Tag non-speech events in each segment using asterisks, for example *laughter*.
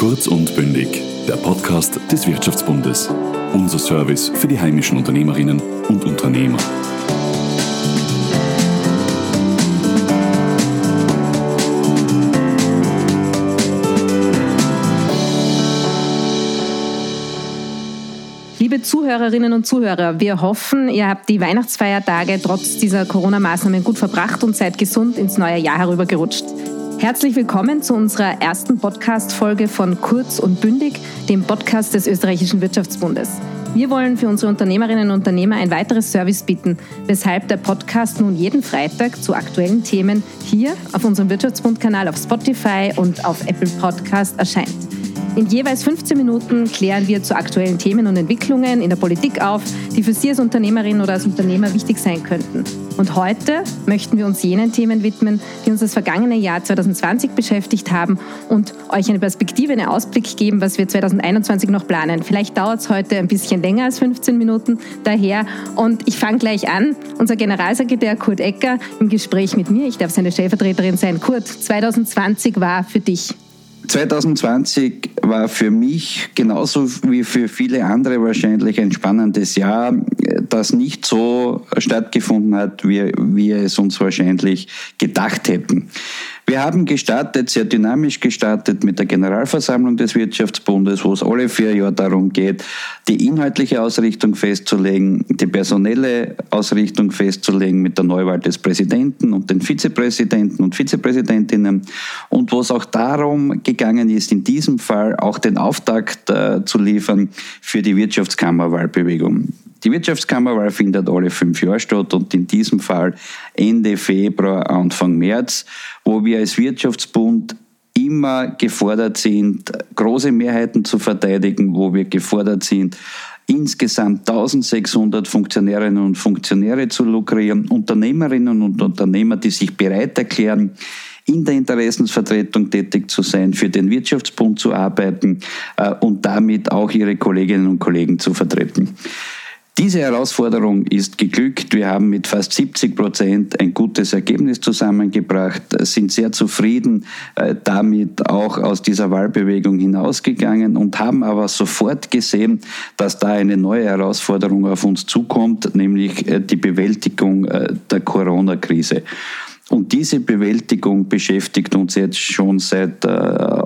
Kurz und bündig, der Podcast des Wirtschaftsbundes. Unser Service für die heimischen Unternehmerinnen und Unternehmer. Liebe Zuhörerinnen und Zuhörer, wir hoffen, ihr habt die Weihnachtsfeiertage trotz dieser Corona-Maßnahmen gut verbracht und seid gesund ins neue Jahr herübergerutscht. Herzlich willkommen zu unserer ersten Podcast-Folge von Kurz und Bündig, dem Podcast des Österreichischen Wirtschaftsbundes. Wir wollen für unsere Unternehmerinnen und Unternehmer ein weiteres Service bieten, weshalb der Podcast nun jeden Freitag zu aktuellen Themen hier auf unserem Wirtschaftsbund-Kanal auf Spotify und auf Apple Podcast erscheint. In jeweils 15 Minuten klären wir zu aktuellen Themen und Entwicklungen in der Politik auf, die für Sie als Unternehmerin oder als Unternehmer wichtig sein könnten. Und heute möchten wir uns jenen Themen widmen, die uns das vergangene Jahr 2020 beschäftigt haben und euch eine Perspektive, einen Ausblick geben, was wir 2021 noch planen. Vielleicht dauert es heute ein bisschen länger als 15 Minuten daher. Und ich fange gleich an. Unser Generalsekretär Kurt Ecker im Gespräch mit mir. Ich darf seine Stellvertreterin sein. Kurt, 2020 war für dich 2020 war für mich genauso wie für viele andere wahrscheinlich ein spannendes Jahr, das nicht so stattgefunden hat, wie wir es uns wahrscheinlich gedacht hätten. Wir haben gestartet, sehr dynamisch gestartet mit der Generalversammlung des Wirtschaftsbundes, wo es alle vier Jahre darum geht, die inhaltliche Ausrichtung festzulegen, die personelle Ausrichtung festzulegen mit der Neuwahl des Präsidenten und den Vizepräsidenten und Vizepräsidentinnen und wo es auch darum gegangen ist, in diesem Fall auch den Auftakt äh, zu liefern für die Wirtschaftskammerwahlbewegung. Die Wirtschaftskammerwahl findet alle fünf Jahre statt und in diesem Fall Ende Februar, Anfang März, wo wir als Wirtschaftsbund immer gefordert sind, große Mehrheiten zu verteidigen, wo wir gefordert sind, insgesamt 1600 Funktionärinnen und Funktionäre zu lukrieren, Unternehmerinnen und Unternehmer, die sich bereit erklären, in der Interessensvertretung tätig zu sein, für den Wirtschaftsbund zu arbeiten äh, und damit auch ihre Kolleginnen und Kollegen zu vertreten. Diese Herausforderung ist geglückt. Wir haben mit fast 70 Prozent ein gutes Ergebnis zusammengebracht, sind sehr zufrieden äh, damit auch aus dieser Wahlbewegung hinausgegangen und haben aber sofort gesehen, dass da eine neue Herausforderung auf uns zukommt, nämlich äh, die Bewältigung äh, der Corona-Krise. Und diese Bewältigung beschäftigt uns jetzt schon seit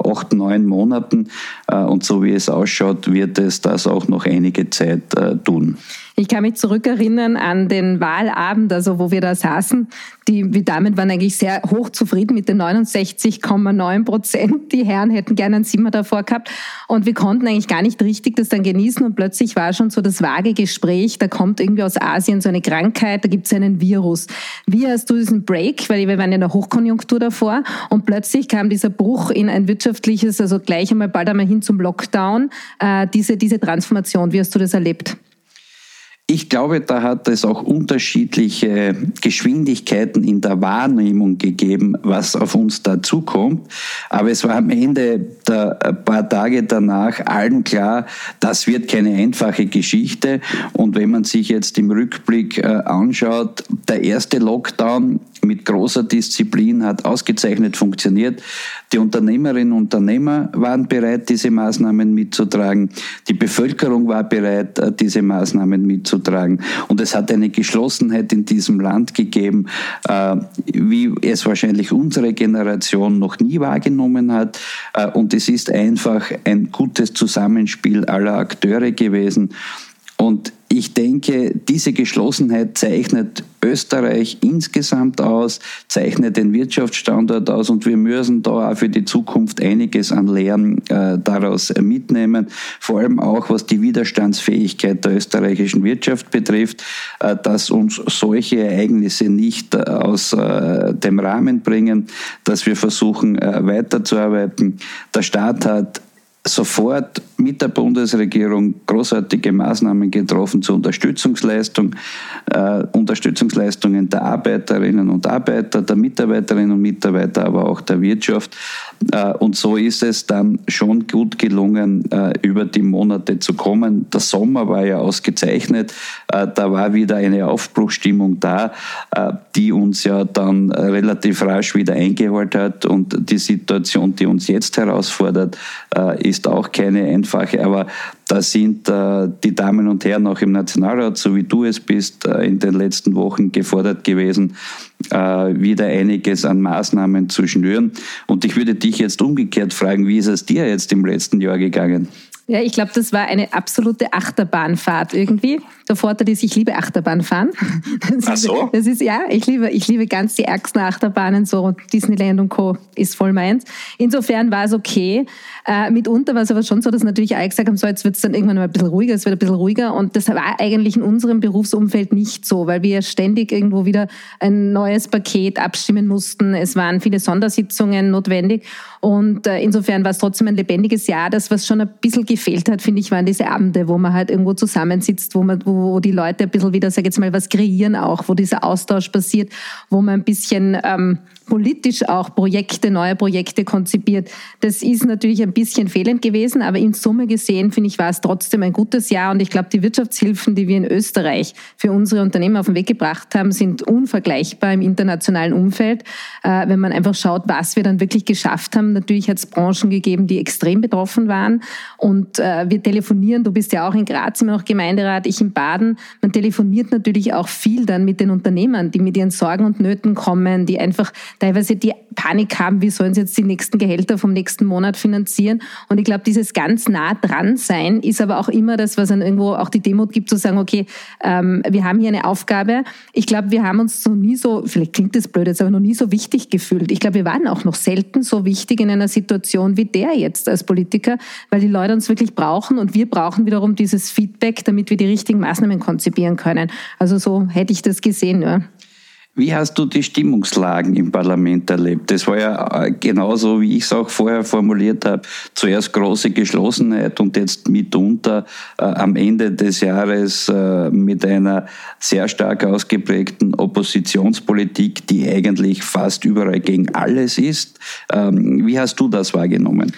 acht, neun Monaten. Äh, und so wie es ausschaut, wird es das auch noch einige Zeit äh, tun. Ich kann mich zurückerinnern an den Wahlabend, also wo wir da saßen. Die, die Damen waren eigentlich sehr hoch zufrieden mit den 69,9 Prozent. Die Herren hätten gerne ein Zimmer davor gehabt. Und wir konnten eigentlich gar nicht richtig das dann genießen. Und plötzlich war schon so das vage Gespräch, da kommt irgendwie aus Asien so eine Krankheit, da gibt es einen Virus. Wie hast du diesen Break, weil wir waren ja in der Hochkonjunktur davor und plötzlich kam dieser Bruch in ein wirtschaftliches, also gleich einmal bald einmal hin zum Lockdown, äh, diese, diese Transformation. Wie hast du das erlebt? Ich glaube, da hat es auch unterschiedliche Geschwindigkeiten in der Wahrnehmung gegeben, was auf uns dazukommt. Aber es war am Ende der paar Tage danach allen klar, das wird keine einfache Geschichte. Und wenn man sich jetzt im Rückblick äh, anschaut, der erste Lockdown mit großer Disziplin hat ausgezeichnet funktioniert. Die Unternehmerinnen und Unternehmer waren bereit, diese Maßnahmen mitzutragen. Die Bevölkerung war bereit, äh, diese Maßnahmen mitzutragen. Und es hat eine Geschlossenheit in diesem Land gegeben, äh, wie es wahrscheinlich unsere Generation noch nie wahrgenommen hat. Äh, und es ist einfach ein gutes Zusammenspiel aller Akteure gewesen. Und ich denke, diese Geschlossenheit zeichnet Österreich insgesamt aus, zeichnet den Wirtschaftsstandort aus und wir müssen da auch für die Zukunft einiges an Lehren äh, daraus mitnehmen, vor allem auch was die Widerstandsfähigkeit der österreichischen Wirtschaft betrifft, äh, dass uns solche Ereignisse nicht äh, aus äh, dem Rahmen bringen, dass wir versuchen äh, weiterzuarbeiten. Der Staat hat sofort mit der Bundesregierung großartige Maßnahmen getroffen zur Unterstützungsleistung, äh, Unterstützungsleistungen der Arbeiterinnen und Arbeiter, der Mitarbeiterinnen und Mitarbeiter, aber auch der Wirtschaft. Äh, und so ist es dann schon gut gelungen, äh, über die Monate zu kommen. Der Sommer war ja ausgezeichnet. Äh, da war wieder eine Aufbruchstimmung da, äh, die uns ja dann relativ rasch wieder eingeholt hat. Und die Situation, die uns jetzt herausfordert, ist ist auch keine einfache, aber da sind äh, die Damen und Herren auch im Nationalrat, so wie du es bist, äh, in den letzten Wochen gefordert gewesen, äh, wieder einiges an Maßnahmen zu schnüren. Und ich würde dich jetzt umgekehrt fragen, wie ist es dir jetzt im letzten Jahr gegangen? Ja, ich glaube, das war eine absolute Achterbahnfahrt irgendwie. Der Vorteil ist, ich liebe Achterbahnfahren. *laughs* Das Ach so? Ist, das ist, ja, ich liebe, ich liebe ganz die ärgsten Achterbahnen, so Disneyland und Co. ist voll meins. Insofern war es okay. Äh, mitunter war es aber schon so, dass natürlich alle gesagt haben, so jetzt wird es dann irgendwann mal ein bisschen ruhiger, es wird ein bisschen ruhiger. Und das war eigentlich in unserem Berufsumfeld nicht so, weil wir ständig irgendwo wieder ein neues Paket abstimmen mussten. Es waren viele Sondersitzungen notwendig. Und äh, insofern war es trotzdem ein lebendiges Jahr. Das, was schon ein bisschen gefehlt hat, finde ich, waren diese Abende, wo man halt irgendwo zusammensitzt, wo man, wo die Leute ein bisschen wieder, sag jetzt mal, was kreieren auch, wo dieser Austausch passiert, wo man ein bisschen ähm, politisch auch Projekte, neue Projekte konzipiert. Das ist natürlich ein bisschen fehlend gewesen, aber in Summe gesehen, finde ich, war es trotzdem ein gutes Jahr. Und ich glaube, die Wirtschaftshilfen, die wir in Österreich für unsere Unternehmen auf den Weg gebracht haben, sind unvergleichbar im internationalen Umfeld. Äh, wenn man einfach schaut, was wir dann wirklich geschafft haben. Natürlich hat es Branchen gegeben, die extrem betroffen waren. Und äh, wir telefonieren, du bist ja auch in Graz immer noch Gemeinderat, ich in Baden. Man telefoniert natürlich auch viel dann mit den Unternehmern, die mit ihren Sorgen und Nöten kommen, die einfach teilweise die Panik haben, wie sollen sie jetzt die nächsten Gehälter vom nächsten Monat finanzieren. Und ich glaube, dieses ganz nah dran sein ist aber auch immer das, was dann irgendwo auch die Demut gibt, zu sagen, okay, ähm, wir haben hier eine Aufgabe. Ich glaube, wir haben uns noch nie so, vielleicht klingt das blöd jetzt, aber noch nie so wichtig gefühlt. Ich glaube, wir waren auch noch selten so wichtig in einer Situation wie der jetzt als Politiker, weil die Leute uns wirklich brauchen und wir brauchen wiederum dieses Feedback, damit wir die richtigen Maßnahmen konzipieren können. Also so hätte ich das gesehen. Ja. Wie hast du die Stimmungslagen im Parlament erlebt? Das war ja äh, genauso, wie ich es auch vorher formuliert habe. Zuerst große Geschlossenheit und jetzt mitunter äh, am Ende des Jahres äh, mit einer sehr stark ausgeprägten Oppositionspolitik, die eigentlich fast überall gegen alles ist. Ähm, wie hast du das wahrgenommen?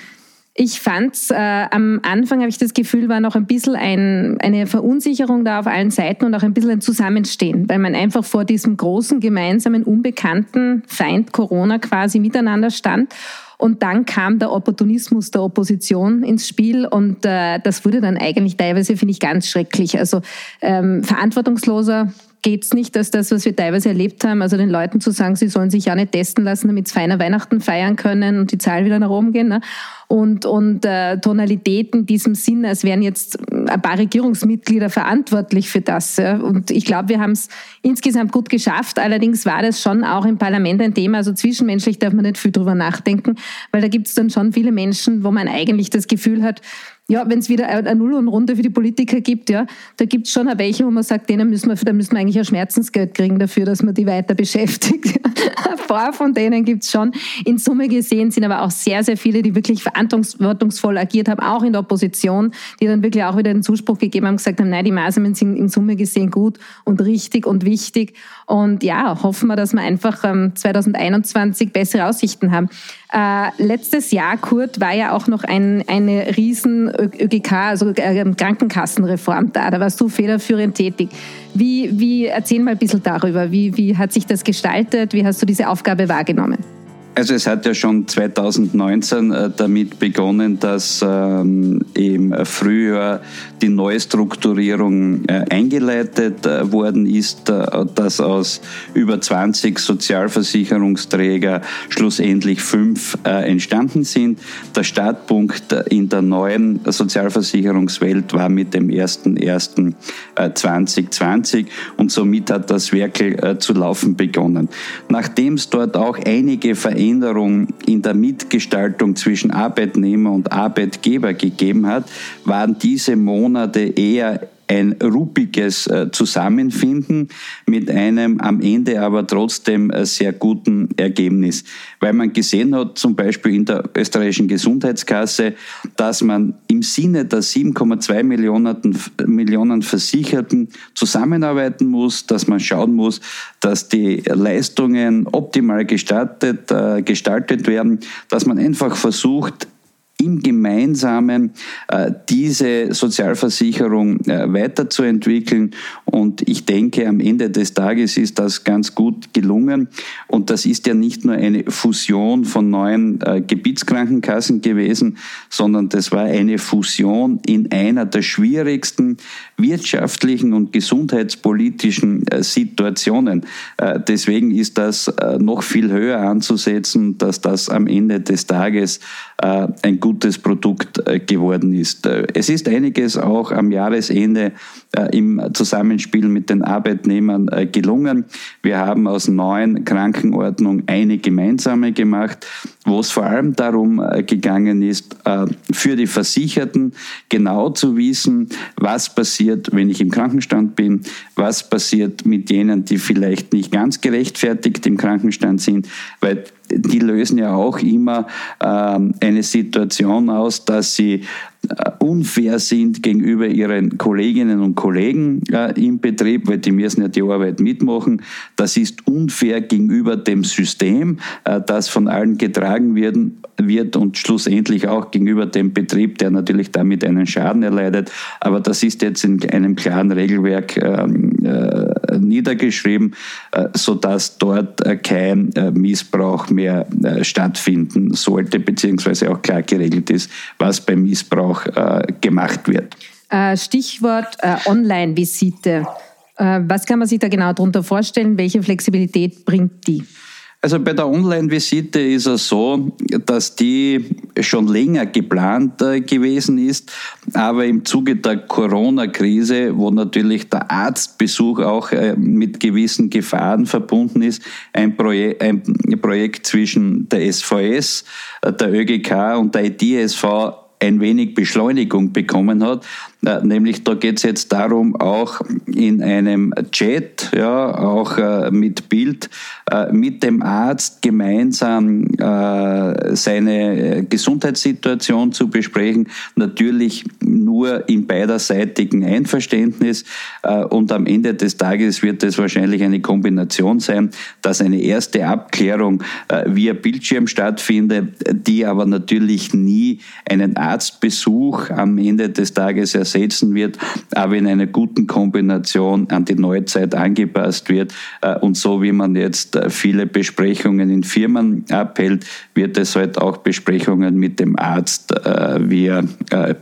Ich fand's, äh, am Anfang habe ich das Gefühl, war noch ein bisschen ein, eine Verunsicherung da auf allen Seiten und auch ein bisschen ein Zusammenstehen, weil man einfach vor diesem großen, gemeinsamen, unbekannten Feind Corona quasi miteinander stand. Und dann kam der Opportunismus der Opposition ins Spiel und äh, das wurde dann eigentlich teilweise, finde ich, ganz schrecklich. Also ähm, verantwortungsloser geht's nicht, dass das, was wir teilweise erlebt haben, also den Leuten zu sagen, sie sollen sich ja nicht testen lassen, damit sie feiner Weihnachten feiern können und die Zahlen wieder nach oben gehen. Ne? Und, und äh, Tonalitäten in diesem Sinn, als wären jetzt ein paar Regierungsmitglieder verantwortlich für das. Ja? Und ich glaube, wir haben es insgesamt gut geschafft. Allerdings war das schon auch im Parlament ein Thema. Also zwischenmenschlich darf man nicht viel drüber nachdenken, weil da gibt es dann schon viele Menschen, wo man eigentlich das Gefühl hat, ja, wenn es wieder eine Null und Runde für die Politiker gibt, ja, da gibt es schon auch welche, wo man sagt, denen müssen wir, da müssen wir eigentlich ein Schmerzensgeld kriegen dafür, dass man die weiter beschäftigt. *laughs* ein paar von denen gibt es schon. In Summe gesehen sind aber auch sehr, sehr viele, die wirklich verantwortungsvoll agiert haben, auch in der Opposition, die dann wirklich auch wieder den Zuspruch gegeben haben, gesagt haben, nein, die Maßnahmen sind in Summe gesehen gut und richtig und wichtig. Und ja, hoffen wir, dass wir einfach ähm, 2021 bessere Aussichten haben. Äh, letztes Jahr, Kurt, war ja auch noch ein, eine riesen ÖGK, also äh, Krankenkassenreform da. Da warst du federführend tätig. Wie, wie, erzähl mal ein bisschen darüber. Wie, wie hat sich das gestaltet? Wie hast du diese Aufgabe wahrgenommen? Also es hat ja schon 2019 äh, damit begonnen, dass ähm, im Frühjahr die Neustrukturierung äh, eingeleitet äh, worden ist, dass aus über 20 Sozialversicherungsträger schlussendlich fünf entstanden sind. Der Startpunkt in der neuen Sozialversicherungswelt war mit dem 01.01.2020 und somit hat das Werkel zu laufen begonnen. Nachdem es dort auch einige Veränderungen Veränderung in der Mitgestaltung zwischen Arbeitnehmer und Arbeitgeber gegeben hat, waren diese Monate eher ein ruppiges äh, Zusammenfinden mit einem am Ende aber trotzdem äh, sehr guten Ergebnis. Weil man gesehen hat, zum Beispiel in der österreichischen Gesundheitskasse, dass man im Sinne der 7,2 Millionen, Millionen Versicherten zusammenarbeiten muss, dass man schauen muss, dass die Leistungen optimal gestaltet, äh, gestaltet werden, dass man einfach versucht, im Gemeinsamen äh, diese Sozialversicherung äh, weiterzuentwickeln. Und ich denke, am Ende des Tages ist das ganz gut gelungen. Und das ist ja nicht nur eine Fusion von neuen äh, Gebietskrankenkassen gewesen, sondern das war eine Fusion in einer der schwierigsten wirtschaftlichen und gesundheitspolitischen Situationen. Deswegen ist das noch viel höher anzusetzen, dass das am Ende des Tages ein gutes Produkt geworden ist. Es ist einiges auch am Jahresende im Zusammenspiel mit den Arbeitnehmern gelungen. Wir haben aus neun Krankenordnungen eine gemeinsame gemacht, wo es vor allem darum gegangen ist, für die Versicherten genau zu wissen, was passiert wenn ich im Krankenstand bin, was passiert mit jenen, die vielleicht nicht ganz gerechtfertigt im Krankenstand sind, weil die lösen ja auch immer ähm, eine Situation aus, dass sie äh, unfair sind gegenüber ihren Kolleginnen und Kollegen äh, im Betrieb, weil die müssen ja die Arbeit mitmachen. Das ist unfair gegenüber dem System, äh, das von allen getragen wird, wird und schlussendlich auch gegenüber dem Betrieb, der natürlich damit einen Schaden erleidet. Aber das ist jetzt in einem klaren Regelwerk ähm, äh, niedergeschrieben, äh, sodass dort äh, kein Missbrauch mehr stattfinden sollte, beziehungsweise auch klar geregelt ist, was beim Missbrauch gemacht wird. Stichwort Online-Visite. Was kann man sich da genau darunter vorstellen? Welche Flexibilität bringt die? Also bei der Online-Visite ist es so, dass die schon länger geplant äh, gewesen ist, aber im Zuge der Corona-Krise, wo natürlich der Arztbesuch auch äh, mit gewissen Gefahren verbunden ist, ein, Projek ein Projekt zwischen der SVS, äh, der ÖGK und der ITSV ein wenig Beschleunigung bekommen hat. Äh, nämlich da geht es jetzt darum, auch in einem Chat, ja, auch äh, mit Bild, äh, mit dem Arzt gemeinsam äh, seine Gesundheitssituation zu besprechen. Natürlich nur in beiderseitigen Einverständnis. Äh, und am Ende des Tages wird es wahrscheinlich eine Kombination sein, dass eine erste Abklärung äh, via Bildschirm stattfindet, die aber natürlich nie einen Arztbesuch am Ende des Tages ersetzt ersetzen wird, aber in einer guten Kombination an die Neuzeit angepasst wird. Äh, und so wie man jetzt äh, viele Besprechungen in Firmen abhält, wird es halt auch Besprechungen mit dem Arzt äh, via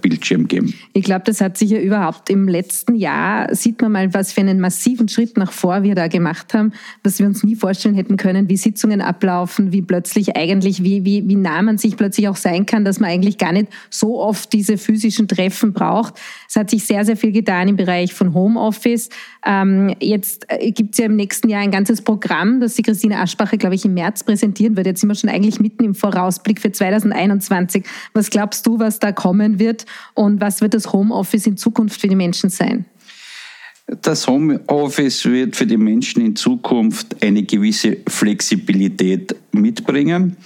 Bildschirm geben. Ich glaube, das hat sich ja überhaupt im letzten Jahr, sieht man mal, was für einen massiven Schritt nach vor wir da gemacht haben, was wir uns nie vorstellen hätten können, wie Sitzungen ablaufen, wie plötzlich eigentlich, wie, wie, wie nah man sich plötzlich auch sein kann, dass man eigentlich gar nicht so oft diese physischen Treffen braucht. Es hat sich sehr, sehr viel getan im Bereich von Homeoffice. Ähm, jetzt äh, gibt es ja im nächsten Jahr ein ganzes Programm, das die Christine Aschbacher, glaube ich, im März präsentieren wird. Jetzt sind wir schon eigentlich mitten im Vorausblick für 2021. Was glaubst du, was da kommen wird und was wird das Homeoffice in Zukunft für die Menschen sein? Das Homeoffice wird für die Menschen in Zukunft eine gewisse Flexibilität mitbringen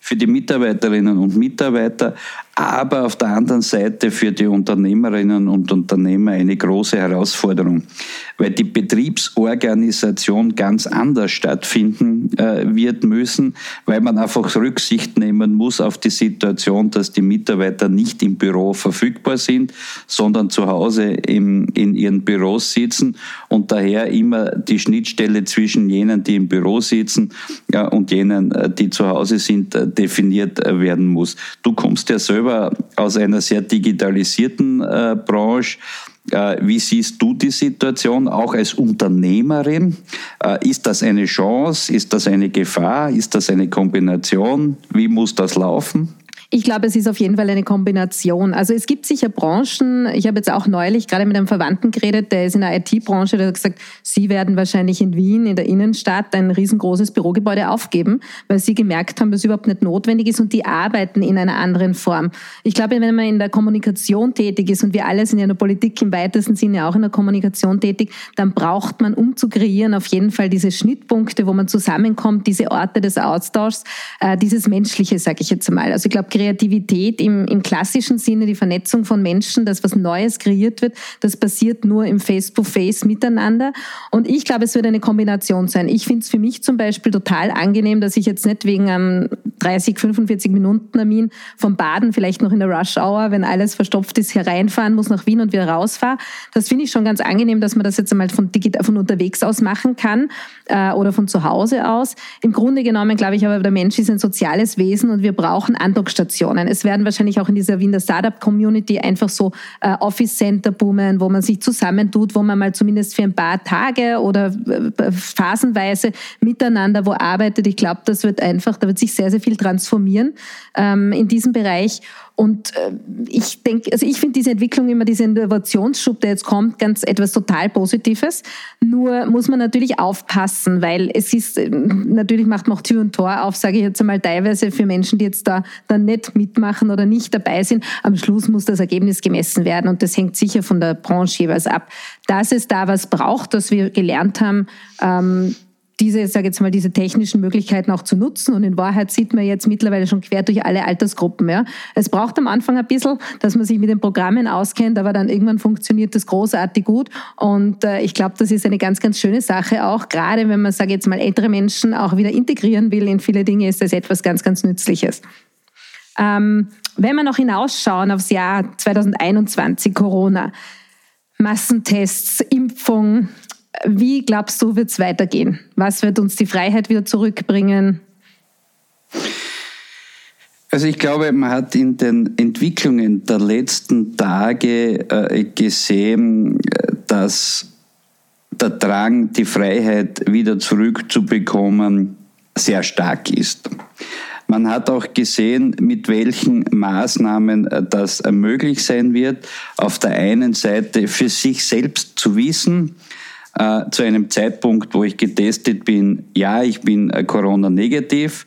für die Mitarbeiterinnen und Mitarbeiter, aber auf der anderen Seite für die Unternehmerinnen und Unternehmer eine große Herausforderung, weil die Betriebsorganisation ganz anders stattfinden äh, wird müssen, weil man einfach Rücksicht nehmen muss auf die Situation, dass die Mitarbeiter nicht im Büro verfügbar sind, sondern zu Hause im, in ihren Büros sitzen und daher immer die Schnittstelle zwischen jenen, die im Büro sitzen ja, und jenen, äh, die zu Hause sind, äh, definiert äh, werden muss. Du kommst ja selber aus einer sehr digitalisierten äh, Branche. Äh, wie siehst du die Situation auch als Unternehmerin? Äh, ist das eine Chance? Ist das eine Gefahr? Ist das eine Kombination? Wie muss das laufen? Ich glaube, es ist auf jeden Fall eine Kombination. Also es gibt sicher Branchen, ich habe jetzt auch neulich gerade mit einem Verwandten geredet, der ist in der IT-Branche, der hat gesagt, sie werden wahrscheinlich in Wien, in der Innenstadt, ein riesengroßes Bürogebäude aufgeben, weil sie gemerkt haben, dass es überhaupt nicht notwendig ist und die arbeiten in einer anderen Form. Ich glaube, wenn man in der Kommunikation tätig ist und wir alle sind ja in der Politik im weitesten Sinne auch in der Kommunikation tätig, dann braucht man, um zu kreieren, auf jeden Fall diese Schnittpunkte, wo man zusammenkommt, diese Orte des Austauschs, äh, dieses Menschliche, sage ich jetzt mal. Also ich glaube, Kreativität im, im klassischen Sinne, die Vernetzung von Menschen, das was Neues kreiert wird, das passiert nur im Face-to-Face -face miteinander. Und ich glaube, es wird eine Kombination sein. Ich finde es für mich zum Beispiel total angenehm, dass ich jetzt nicht wegen einem 30, 45 Minuten Termin vom Baden, vielleicht noch in der Rush Hour, wenn alles verstopft ist, hereinfahren muss nach Wien und wieder rausfahre. Das finde ich schon ganz angenehm, dass man das jetzt einmal von, von unterwegs aus machen kann äh, oder von zu Hause aus. Im Grunde genommen glaube ich aber, der Mensch ist ein soziales Wesen und wir brauchen Andockstationen Stationen. Es werden wahrscheinlich auch in dieser Wiener Startup-Community einfach so äh, Office-Center boomen, wo man sich zusammentut, wo man mal zumindest für ein paar Tage oder äh, phasenweise miteinander wo arbeitet. Ich glaube, das wird einfach, da wird sich sehr, sehr viel transformieren ähm, in diesem Bereich. Und äh, ich denke, also ich finde diese Entwicklung immer, diese Innovationsschub, der jetzt kommt, ganz etwas total Positives. Nur muss man natürlich aufpassen, weil es ist, äh, natürlich macht man auch Tür und Tor auf, sage ich jetzt einmal teilweise für Menschen, die jetzt da dann nicht mitmachen oder nicht dabei sind. Am Schluss muss das Ergebnis gemessen werden und das hängt sicher von der Branche jeweils ab. Dass es da was braucht, dass wir gelernt haben, ähm, diese, sage jetzt mal, diese technischen Möglichkeiten auch zu nutzen. Und in Wahrheit sieht man jetzt mittlerweile schon quer durch alle Altersgruppen. Ja. Es braucht am Anfang ein bisschen, dass man sich mit den Programmen auskennt, aber dann irgendwann funktioniert das großartig gut. Und äh, ich glaube, das ist eine ganz, ganz schöne Sache auch. Gerade wenn man, sage jetzt mal, ältere Menschen auch wieder integrieren will in viele Dinge, ist das etwas ganz, ganz Nützliches. Ähm, wenn wir noch hinausschauen aufs Jahr 2021, Corona, Massentests, Impfung, wie glaubst du, wird es weitergehen? Was wird uns die Freiheit wieder zurückbringen? Also ich glaube, man hat in den Entwicklungen der letzten Tage äh, gesehen, dass der Drang, die Freiheit wieder zurückzubekommen, sehr stark ist. Man hat auch gesehen, mit welchen Maßnahmen äh, das möglich sein wird. Auf der einen Seite für sich selbst zu wissen, äh, zu einem Zeitpunkt, wo ich getestet bin, ja, ich bin äh, Corona-negativ.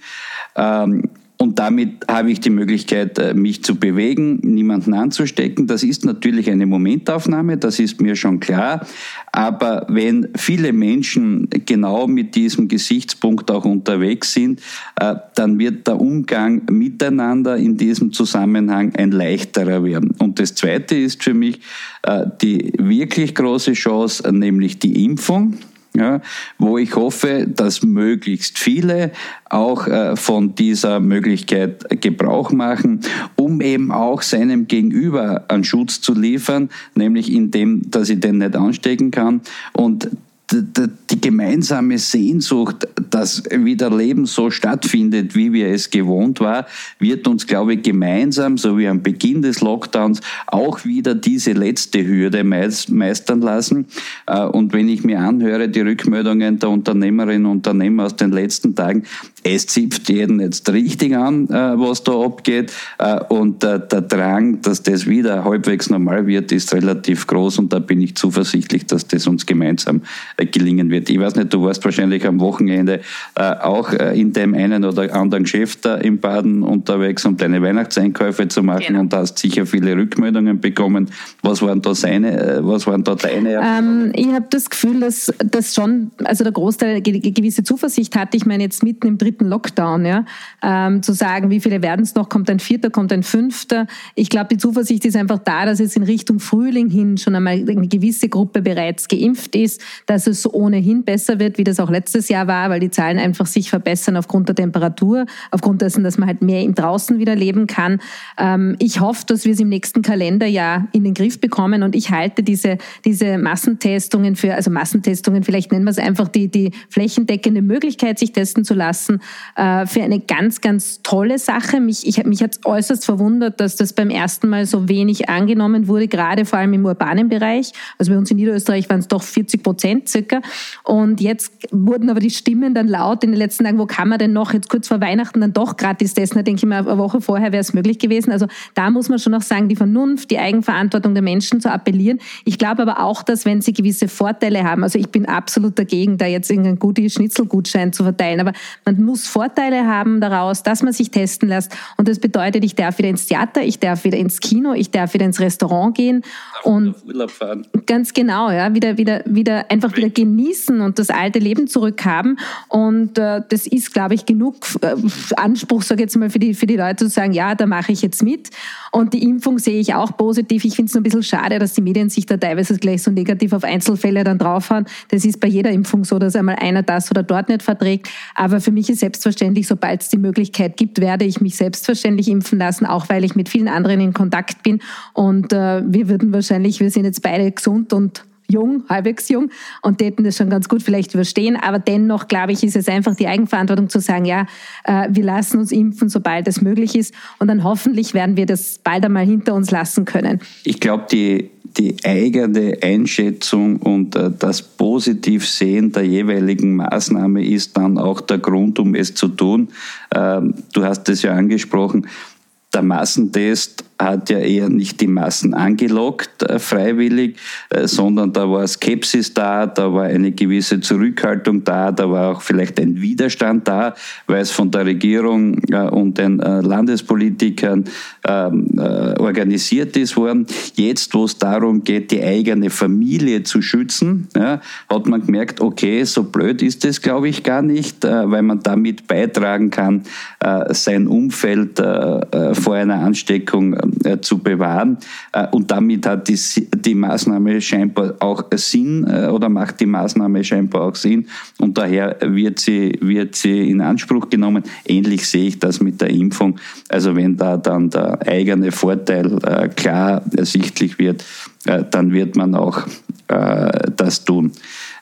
Ähm, und damit habe ich die Möglichkeit, äh, mich zu bewegen, niemanden anzustecken. Das ist natürlich eine Momentaufnahme, das ist mir schon klar. Aber wenn viele Menschen genau mit diesem Gesichtspunkt auch unterwegs sind, äh, dann wird der Umgang miteinander in diesem Zusammenhang ein leichterer werden. Und das Zweite ist für mich äh, die wirklich große Chance, nämlich die Impfung ja, wo ich hoffe, dass möglichst viele auch äh, von dieser Möglichkeit Gebrauch machen, um eben auch seinem Gegenüber einen Schutz zu liefern, nämlich indem, dass ich den nicht anstecken kann. Und die gemeinsame Sehnsucht, dass wieder Leben so stattfindet, wie wir es gewohnt war, wird uns, glaube ich, gemeinsam, so wie am Beginn des Lockdowns, auch wieder diese letzte Hürde meistern lassen. Äh, und wenn ich mir anhöre, die Rückmeldungen der Unternehmerinnen und Unternehmer aus den letzten Tagen, es zipft jeden jetzt richtig an, äh, was da abgeht. Äh, und der Drang, dass das wieder halbwegs normal wird, ist relativ groß. Und da bin ich zuversichtlich, dass das uns gemeinsam gelingen wird. Ich weiß nicht, du warst wahrscheinlich am Wochenende äh, auch äh, in dem einen oder anderen Geschäft äh, im Baden unterwegs, um deine Weihnachtseinkäufe zu machen genau. und hast sicher viele Rückmeldungen bekommen. Was waren da seine, äh, was waren da deine ähm, Ich habe das Gefühl, dass das schon, also der Großteil eine gewisse Zuversicht hatte. Ich meine, jetzt mitten im dritten Lockdown, ja, ähm, zu sagen, wie viele werden es noch, kommt ein vierter, kommt ein fünfter. Ich glaube, die Zuversicht ist einfach da, dass jetzt in Richtung Frühling hin schon einmal eine gewisse Gruppe bereits geimpft ist, dass es ohnehin besser wird, wie das auch letztes Jahr war, weil die Zahlen einfach sich verbessern aufgrund der Temperatur, aufgrund dessen, dass man halt mehr im Draußen wieder leben kann. Ähm, ich hoffe, dass wir es im nächsten Kalenderjahr in den Griff bekommen und ich halte diese, diese Massentestungen für, also Massentestungen, vielleicht nennen wir es einfach die, die flächendeckende Möglichkeit, sich testen zu lassen, äh, für eine ganz, ganz tolle Sache. Mich, ich, mich hat es äußerst verwundert, dass das beim ersten Mal so wenig angenommen wurde, gerade vor allem im urbanen Bereich. Also bei uns in Niederösterreich waren es doch 40 Prozent circa. Und jetzt wurden aber die Stimmen dann laut in den letzten Tagen, wo kann man denn noch jetzt kurz vor Weihnachten dann doch gratis testen? Da denke ich mir, eine Woche vorher wäre es möglich gewesen. Also da muss man schon noch sagen, die Vernunft, die Eigenverantwortung der Menschen zu appellieren. Ich glaube aber auch, dass wenn sie gewisse Vorteile haben, also ich bin absolut dagegen, da jetzt irgendeinen guten Schnitzelgutschein zu verteilen, aber man muss Vorteile haben daraus, dass man sich testen lässt. Und das bedeutet, ich darf wieder ins Theater, ich darf wieder ins Kino, ich darf wieder ins Restaurant gehen darf und Urlaub fahren. Ganz genau, ja, wieder, wieder, wieder einfach wieder genießen und das alte Leben zurückhaben. Und äh, das ist, glaube ich, genug äh, Anspruch, sage ich jetzt mal, für die, für die Leute zu sagen, ja, da mache ich jetzt mit. Und die Impfung sehe ich auch positiv. Ich finde es nur ein bisschen schade, dass die Medien sich da teilweise gleich so negativ auf Einzelfälle dann draufhauen. Das ist bei jeder Impfung so, dass einmal einer das oder dort nicht verträgt. Aber für mich ist selbstverständlich, sobald es die Möglichkeit gibt, werde ich mich selbstverständlich impfen lassen, auch weil ich mit vielen anderen in Kontakt bin. Und äh, wir würden wahrscheinlich, wir sind jetzt beide gesund und jung, halbwegs jung und täten das schon ganz gut vielleicht überstehen. Aber dennoch, glaube ich, ist es einfach die Eigenverantwortung zu sagen, ja, äh, wir lassen uns impfen, sobald es möglich ist. Und dann hoffentlich werden wir das bald einmal hinter uns lassen können. Ich glaube, die, die eigene Einschätzung und äh, das Positivsehen der jeweiligen Maßnahme ist dann auch der Grund, um es zu tun. Ähm, du hast es ja angesprochen. Der Massentest hat ja eher nicht die Massen angelockt, äh, freiwillig, äh, sondern da war Skepsis da, da war eine gewisse Zurückhaltung da, da war auch vielleicht ein Widerstand da, weil es von der Regierung äh, und den Landespolitikern ähm, organisiert ist worden. Jetzt, wo es darum geht, die eigene Familie zu schützen, hat man gemerkt, okay, so blöd ist es, glaube ich, gar nicht, weil man damit beitragen kann, sein Umfeld vor einer Ansteckung zu bewahren. Äh, und damit hat die, die Maßnahme scheinbar auch Sinn äh, oder macht die Maßnahme scheinbar auch Sinn. Und daher wird sie, wird sie in Anspruch genommen. Ähnlich sehe ich das mit der Impfung. Also wenn da dann der eigene Vorteil klar ersichtlich wird, dann wird man auch das tun.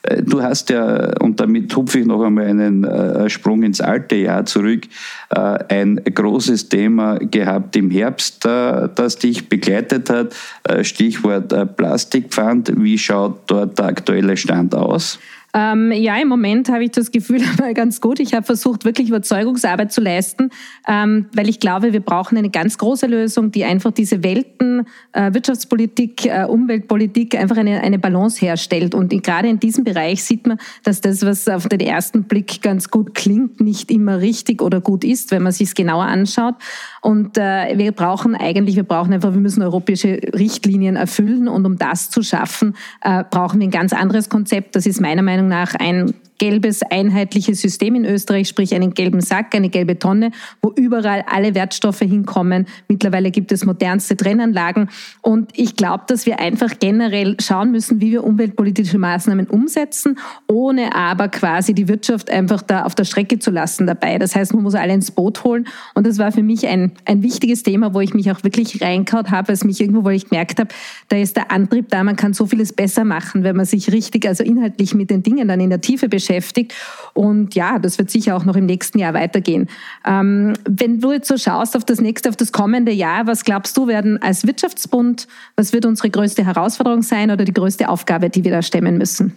Äh, du hast ja, und damit hupfe ich noch einmal einen äh, Sprung ins alte Jahr zurück, äh, ein großes Thema gehabt im Herbst, das dich begleitet hat. Stichwort Plastikpfand. Wie schaut dort der aktuelle Stand aus? Ähm, ja, im Moment habe ich das Gefühl *laughs* mal ganz gut. Ich habe versucht, wirklich Überzeugungsarbeit zu leisten, ähm, weil ich glaube, wir brauchen eine ganz große Lösung, die einfach diese Welten, äh, Wirtschaftspolitik, äh, Umweltpolitik, einfach eine, eine Balance herstellt. Und in, gerade in diesem Bereich sieht man, dass das, was auf den ersten Blick ganz gut klingt, nicht immer richtig oder gut ist, wenn man sich es genauer anschaut. Und äh, wir brauchen eigentlich, wir brauchen einfach, wir müssen europäische Richtlinien erfüllen. Und um das zu schaffen, äh, brauchen wir ein ganz anderes Konzept. Das ist meiner Meinung nach ein gelbes einheitliches System in Österreich, sprich einen gelben Sack, eine gelbe Tonne, wo überall alle Wertstoffe hinkommen. Mittlerweile gibt es modernste Trennanlagen. Und ich glaube, dass wir einfach generell schauen müssen, wie wir umweltpolitische Maßnahmen umsetzen, ohne aber quasi die Wirtschaft einfach da auf der Strecke zu lassen dabei. Das heißt, man muss alle ins Boot holen. Und das war für mich ein, ein wichtiges Thema, wo ich mich auch wirklich reinkaut habe, als mich irgendwo, wo ich gemerkt habe, da ist der Antrieb da, man kann so vieles besser machen, wenn man sich richtig, also inhaltlich mit den Dingen dann in der Tiefe beschäftigt beschäftigt. Und ja, das wird sicher auch noch im nächsten Jahr weitergehen. Ähm, wenn du jetzt so schaust auf das nächste, auf das kommende Jahr, was glaubst du werden als Wirtschaftsbund, was wird unsere größte Herausforderung sein oder die größte Aufgabe, die wir da stemmen müssen?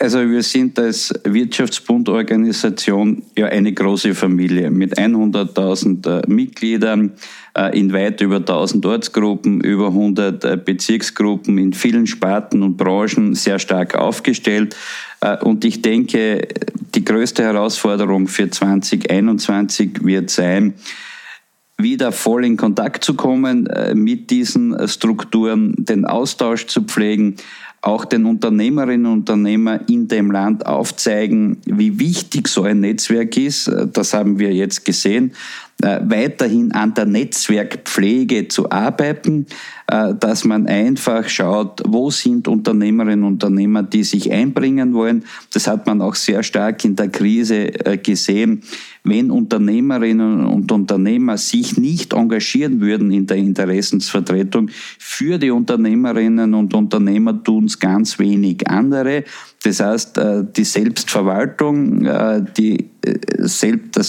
Also wir sind als Wirtschaftsbundorganisation ja eine große Familie mit 100.000 äh, Mitgliedern äh, in weit über 1000 Ortsgruppen, über 100 äh, Bezirksgruppen in vielen Sparten und Branchen sehr stark aufgestellt. Und ich denke, die größte Herausforderung für 2021 wird sein, wieder voll in Kontakt zu kommen mit diesen Strukturen, den Austausch zu pflegen, auch den Unternehmerinnen und Unternehmern in dem Land aufzeigen, wie wichtig so ein Netzwerk ist. Das haben wir jetzt gesehen. Äh, weiterhin an der Netzwerkpflege zu arbeiten, äh, dass man einfach schaut, wo sind Unternehmerinnen und Unternehmer, die sich einbringen wollen. Das hat man auch sehr stark in der Krise äh, gesehen. Wenn Unternehmerinnen und Unternehmer sich nicht engagieren würden in der Interessensvertretung, für die Unternehmerinnen und Unternehmer tun es ganz wenig andere. Das heißt, äh, die Selbstverwaltung, äh, die, das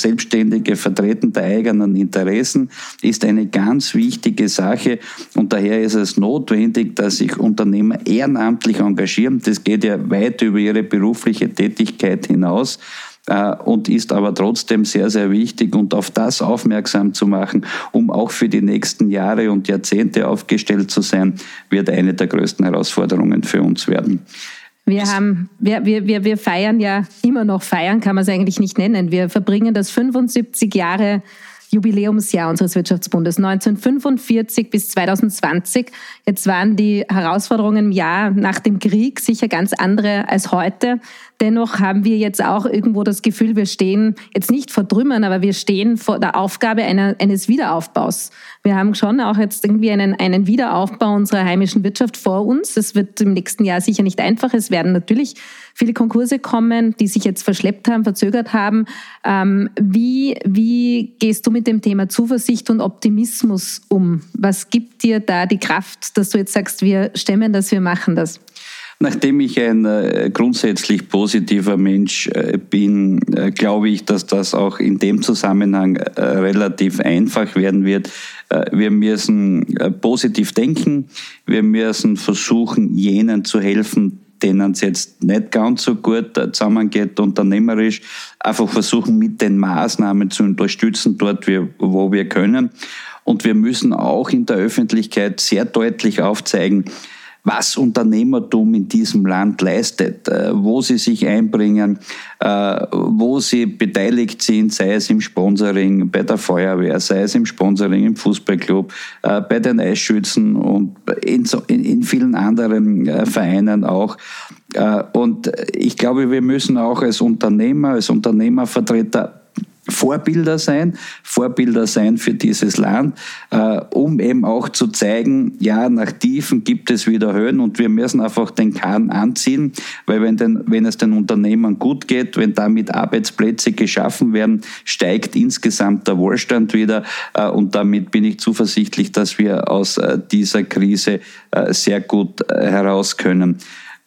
selbstständige Vertreten der eigenen Interessen ist eine ganz wichtige Sache und daher ist es notwendig, dass sich Unternehmer ehrenamtlich engagieren. Das geht ja weit über ihre berufliche Tätigkeit hinaus äh, und ist aber trotzdem sehr, sehr wichtig und auf das aufmerksam zu machen, um auch für die nächsten Jahre und Jahrzehnte aufgestellt zu sein, wird eine der größten Herausforderungen für uns werden. Wir haben, wir, wir, wir feiern ja immer noch feiern, kann man es eigentlich nicht nennen. Wir verbringen das 75 Jahre Jubiläumsjahr unseres Wirtschaftsbundes 1945 bis 2020. Jetzt waren die Herausforderungen im Jahr nach dem Krieg sicher ganz andere als heute. Dennoch haben wir jetzt auch irgendwo das Gefühl, wir stehen jetzt nicht vor Trümmern, aber wir stehen vor der Aufgabe einer, eines Wiederaufbaus. Wir haben schon auch jetzt irgendwie einen, einen Wiederaufbau unserer heimischen Wirtschaft vor uns. Es wird im nächsten Jahr sicher nicht einfach. Es werden natürlich viele Konkurse kommen, die sich jetzt verschleppt haben, verzögert haben. Ähm, wie, wie gehst du mit dem Thema Zuversicht und Optimismus um? Was gibt dir da die Kraft, dass du jetzt sagst, wir stemmen das, wir machen das? Nachdem ich ein äh, grundsätzlich positiver Mensch äh, bin, äh, glaube ich, dass das auch in dem Zusammenhang relativ einfach werden wird. Wir müssen positiv denken. Wir müssen versuchen, jenen zu helfen, denen es jetzt nicht ganz so gut zusammengeht, unternehmerisch, einfach versuchen, mit den Maßnahmen zu unterstützen, dort, wo wir können. Und wir müssen auch in der Öffentlichkeit sehr deutlich aufzeigen, was Unternehmertum in diesem Land leistet, äh, wo sie sich einbringen, äh, wo sie beteiligt sind, sei es im Sponsoring bei der Feuerwehr, sei es im Sponsoring im Fußballclub, äh, bei den Eisschützen und in, in vielen anderen Vereinen auch. Und ich glaube, wir müssen auch als Unternehmer, als Unternehmervertreter Vorbilder sein, Vorbilder sein für dieses Land, äh, um eben auch zu zeigen, ja, nach Tiefen gibt es wieder Höhen und wir müssen einfach den Kahn anziehen, weil wenn, den, wenn es den Unternehmern gut geht, wenn damit Arbeitsplätze geschaffen werden, steigt insgesamt der Wohlstand wieder äh, und damit bin ich zuversichtlich, dass wir aus äh, dieser Krise äh, sehr gut äh, heraus können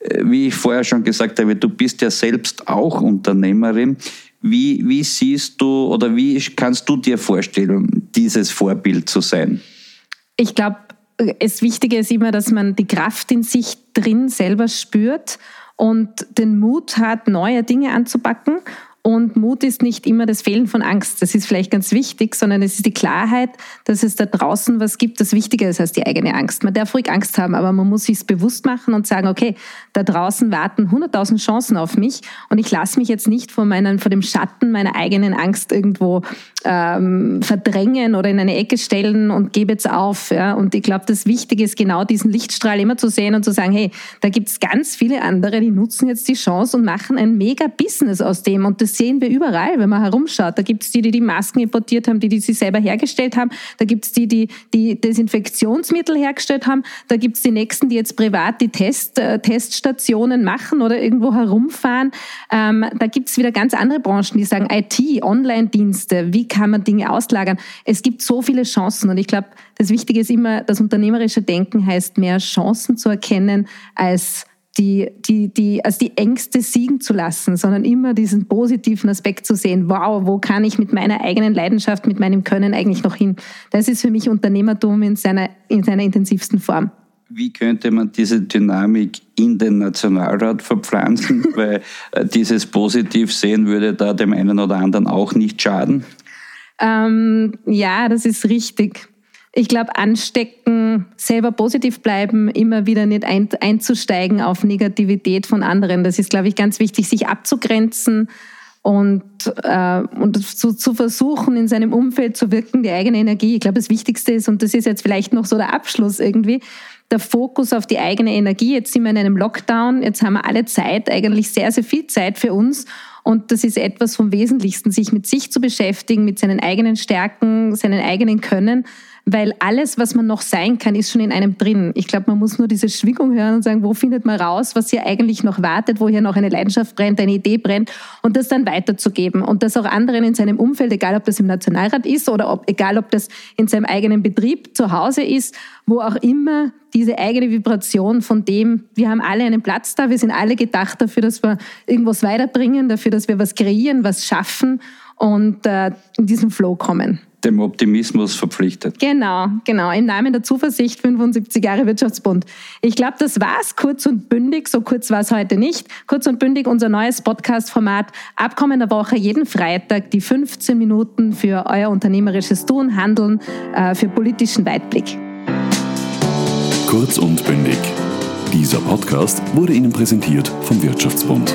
äh, wie ich vorher schon gesagt habe, du bist ja selbst auch Unternehmerin. Wie, wie siehst du oder wie kannst du dir vorstellen, dieses Vorbild zu sein? Ich glaube, das Wichtige ist immer, dass man die Kraft in sich drin selber spürt und den Mut hat, neue Dinge anzupacken und Mut ist nicht immer das Fehlen von Angst. Das ist vielleicht ganz wichtig, sondern es ist die Klarheit, dass es da draußen was gibt, das wichtiger ist als die eigene Angst. Man darf ruhig Angst haben, aber man muss sich bewusst machen und sagen, okay, da draußen warten 100.000 Chancen auf mich und ich lasse mich jetzt nicht vor, meinen, vor dem Schatten meiner eigenen Angst irgendwo ähm, verdrängen oder in eine Ecke stellen und gebe jetzt auf. Ja? Und ich glaube, das Wichtige ist genau diesen Lichtstrahl immer zu sehen und zu sagen, hey, da gibt es ganz viele andere, die nutzen jetzt die Chance und machen ein mega Business aus dem und das sehen wir überall, wenn man herumschaut. Da gibt es die, die die Masken importiert haben, die die sie selber hergestellt haben. Da gibt es die, die die Desinfektionsmittel hergestellt haben. Da gibt es die Nächsten, die jetzt privat die Test, äh, Teststationen machen oder irgendwo herumfahren. Ähm, da gibt es wieder ganz andere Branchen, die sagen IT, Online-Dienste, wie kann man Dinge auslagern. Es gibt so viele Chancen und ich glaube, das Wichtige ist immer, das unternehmerische Denken heißt mehr Chancen zu erkennen als die, die, die, als die Ängste siegen zu lassen, sondern immer diesen positiven Aspekt zu sehen. Wow, wo kann ich mit meiner eigenen Leidenschaft, mit meinem Können eigentlich noch hin? Das ist für mich Unternehmertum in seiner, in seiner intensivsten Form. Wie könnte man diese Dynamik in den Nationalrat verpflanzen? *laughs* Weil äh, dieses Positiv sehen würde da dem einen oder anderen auch nicht schaden. Ähm, ja, das ist richtig ich glaube, anstecken, selber positiv bleiben, immer wieder nicht ein, einzusteigen auf Negativität von anderen. Das ist, glaube ich, ganz wichtig, sich abzugrenzen und, äh, und zu, zu versuchen, in seinem Umfeld zu wirken, die eigene Energie. Ich glaube, das Wichtigste ist, und das ist jetzt vielleicht noch so der Abschluss irgendwie, der Fokus auf die eigene Energie. Jetzt sind wir in einem Lockdown, jetzt haben wir alle Zeit, eigentlich sehr, sehr viel Zeit für uns. Und das ist etwas vom Wesentlichsten, sich mit sich zu beschäftigen, mit seinen eigenen Stärken, seinen eigenen Können weil alles, was man noch sein kann, ist schon in einem drin. Ich glaube, man muss nur diese Schwingung hören und sagen, wo findet man raus, was hier eigentlich noch wartet, wo hier noch eine Leidenschaft brennt, eine Idee brennt und das dann weiterzugeben und das auch anderen in seinem Umfeld, egal ob das im Nationalrat ist oder ob, egal ob das in seinem eigenen Betrieb zu Hause ist, wo auch immer diese eigene Vibration von dem, wir haben alle einen Platz da, wir sind alle gedacht dafür, dass wir irgendwas weiterbringen, dafür, dass wir was kreieren, was schaffen und äh, in diesen Flow kommen dem Optimismus verpflichtet. Genau, genau. Im Namen der Zuversicht 75 Jahre Wirtschaftsbund. Ich glaube, das war's kurz und bündig. So kurz war es heute nicht. Kurz und bündig unser neues Podcast-Format. Ab kommender Woche jeden Freitag die 15 Minuten für euer unternehmerisches Tun, Handeln, äh, für politischen Weitblick. Kurz und bündig. Dieser Podcast wurde Ihnen präsentiert vom Wirtschaftsbund.